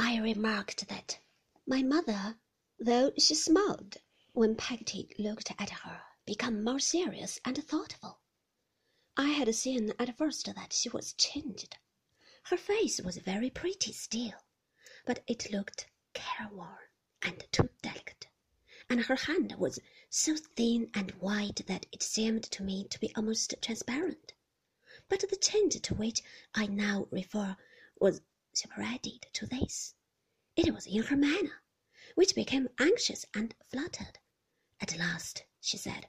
I remarked that my mother, though she smiled when Peggotty looked at her, became more serious and thoughtful. I had seen at first that she was changed. Her face was very pretty still, but it looked careworn and too delicate, and her hand was so thin and white that it seemed to me to be almost transparent. But the change to which I now refer was superadded to this. It was in her manner, which became anxious and fluttered. At last she said,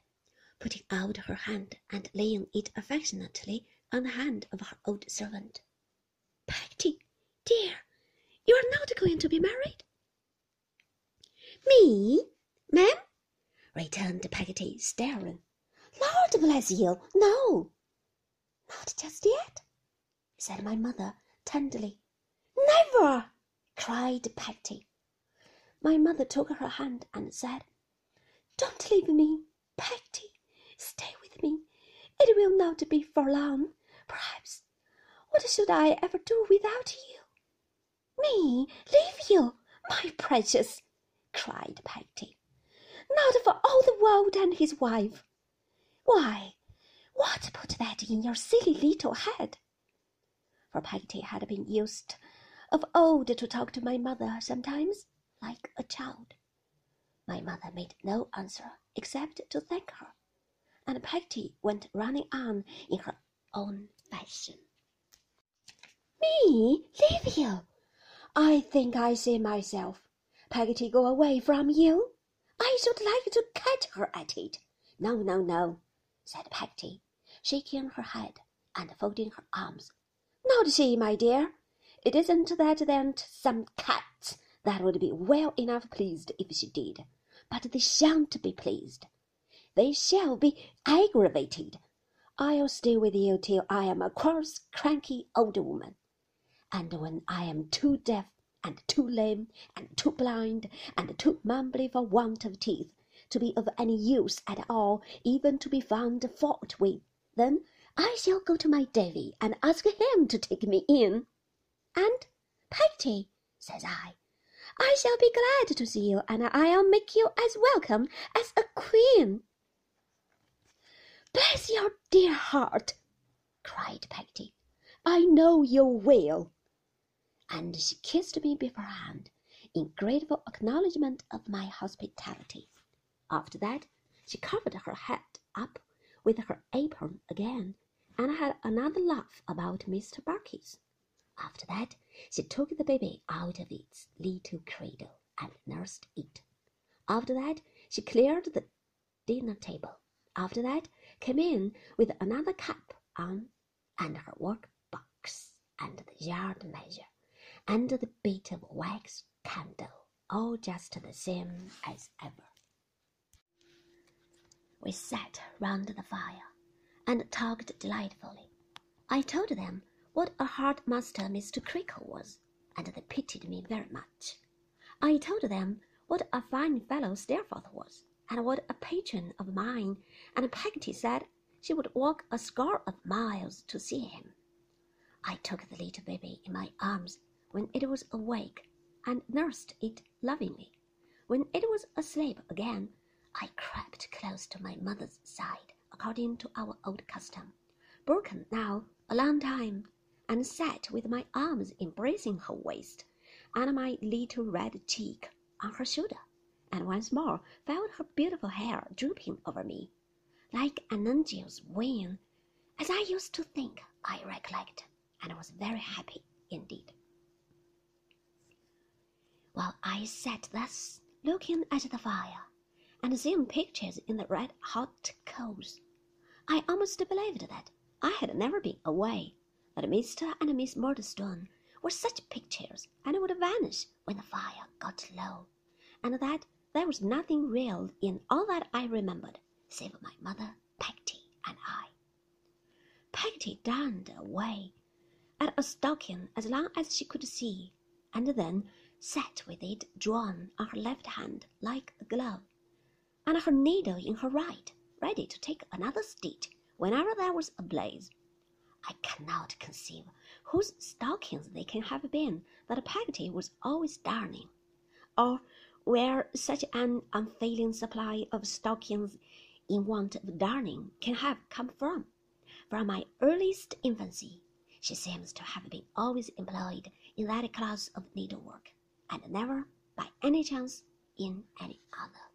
putting out her hand and laying it affectionately on the hand of her old servant. Peggotty, dear, you are not going to be married? Me, ma'am? returned Peggotty, staring. Lord bless you, no. Not just yet, said my mother tenderly. Never, cried Peggotty. My mother took her hand and said, Don't leave me, Peggotty. Stay with me. It will not be for long, perhaps. What should I ever do without you? Me leave you, my precious, cried Peggotty. Not for all the world and his wife. Why, what put that in your silly little head? For Peggotty had been used of old to talk to my mother sometimes like a child. My mother made no answer except to thank her, and Peggotty went running on in her own fashion. Me leave you? I think I see myself. Peggotty go away from you? I should like to catch her at it. No, no, no, said Peggotty, shaking her head and folding her arms. Not she, my dear. It isn't that there some cats that would be well enough pleased if she did, but they shan't be pleased. They shall be aggravated. I'll stay with you till I am a cross, cranky old woman, and when I am too deaf and too lame and too blind and too mumbly for want of teeth to be of any use at all, even to be found fault with, then I shall go to my Davy and ask him to take me in. And, Peggotty, says I, I shall be glad to see you, and I'll make you as welcome as a queen. Bless your dear heart, cried Peggotty. I know you will. And she kissed me beforehand in grateful acknowledgment of my hospitality. After that, she covered her head up with her apron again, and had another laugh about Mr. Barkis. After that, she took the baby out of its little cradle and nursed it. After that, she cleared the dinner table. After that, came in with another cup on and her work box and the yard measure and the bit of wax candle, all just the same as ever. We sat round the fire and talked delightfully. I told them what a hard master Mr. Creakle was, and they pitied me very much. I told them what a fine fellow Steerforth was, and what a patron of mine, and Peggotty said she would walk a score of miles to see him. I took the little baby in my arms when it was awake, and nursed it lovingly. When it was asleep again, I crept close to my mother's side, according to our old custom, broken now a long time, and sat with my arms embracing her waist, and my little red cheek on her shoulder and once more felt her beautiful hair drooping over me, like an angel's wing, as I used to think, I recollect, and was very happy indeed. While I sat thus, looking at the fire, and seeing pictures in the red hot coals, I almost believed that I had never been away, that Mr. and Miss Murdstone were such pictures and would vanish when the fire got low, and that there was nothing real in all that I remembered, save my mother, Peggotty, and I. Peggotty darned away at a stocking as long as she could see, and then sat with it drawn on her left hand like a glove, and her needle in her right, ready to take another stitch whenever there was a blaze. I cannot conceive whose stockings they can have been that Peggotty was always darning, or where such an unfailing supply of stockings in want of darning can have come from. From my earliest infancy, she seems to have been always employed in that class of needlework, and never by any chance in any other.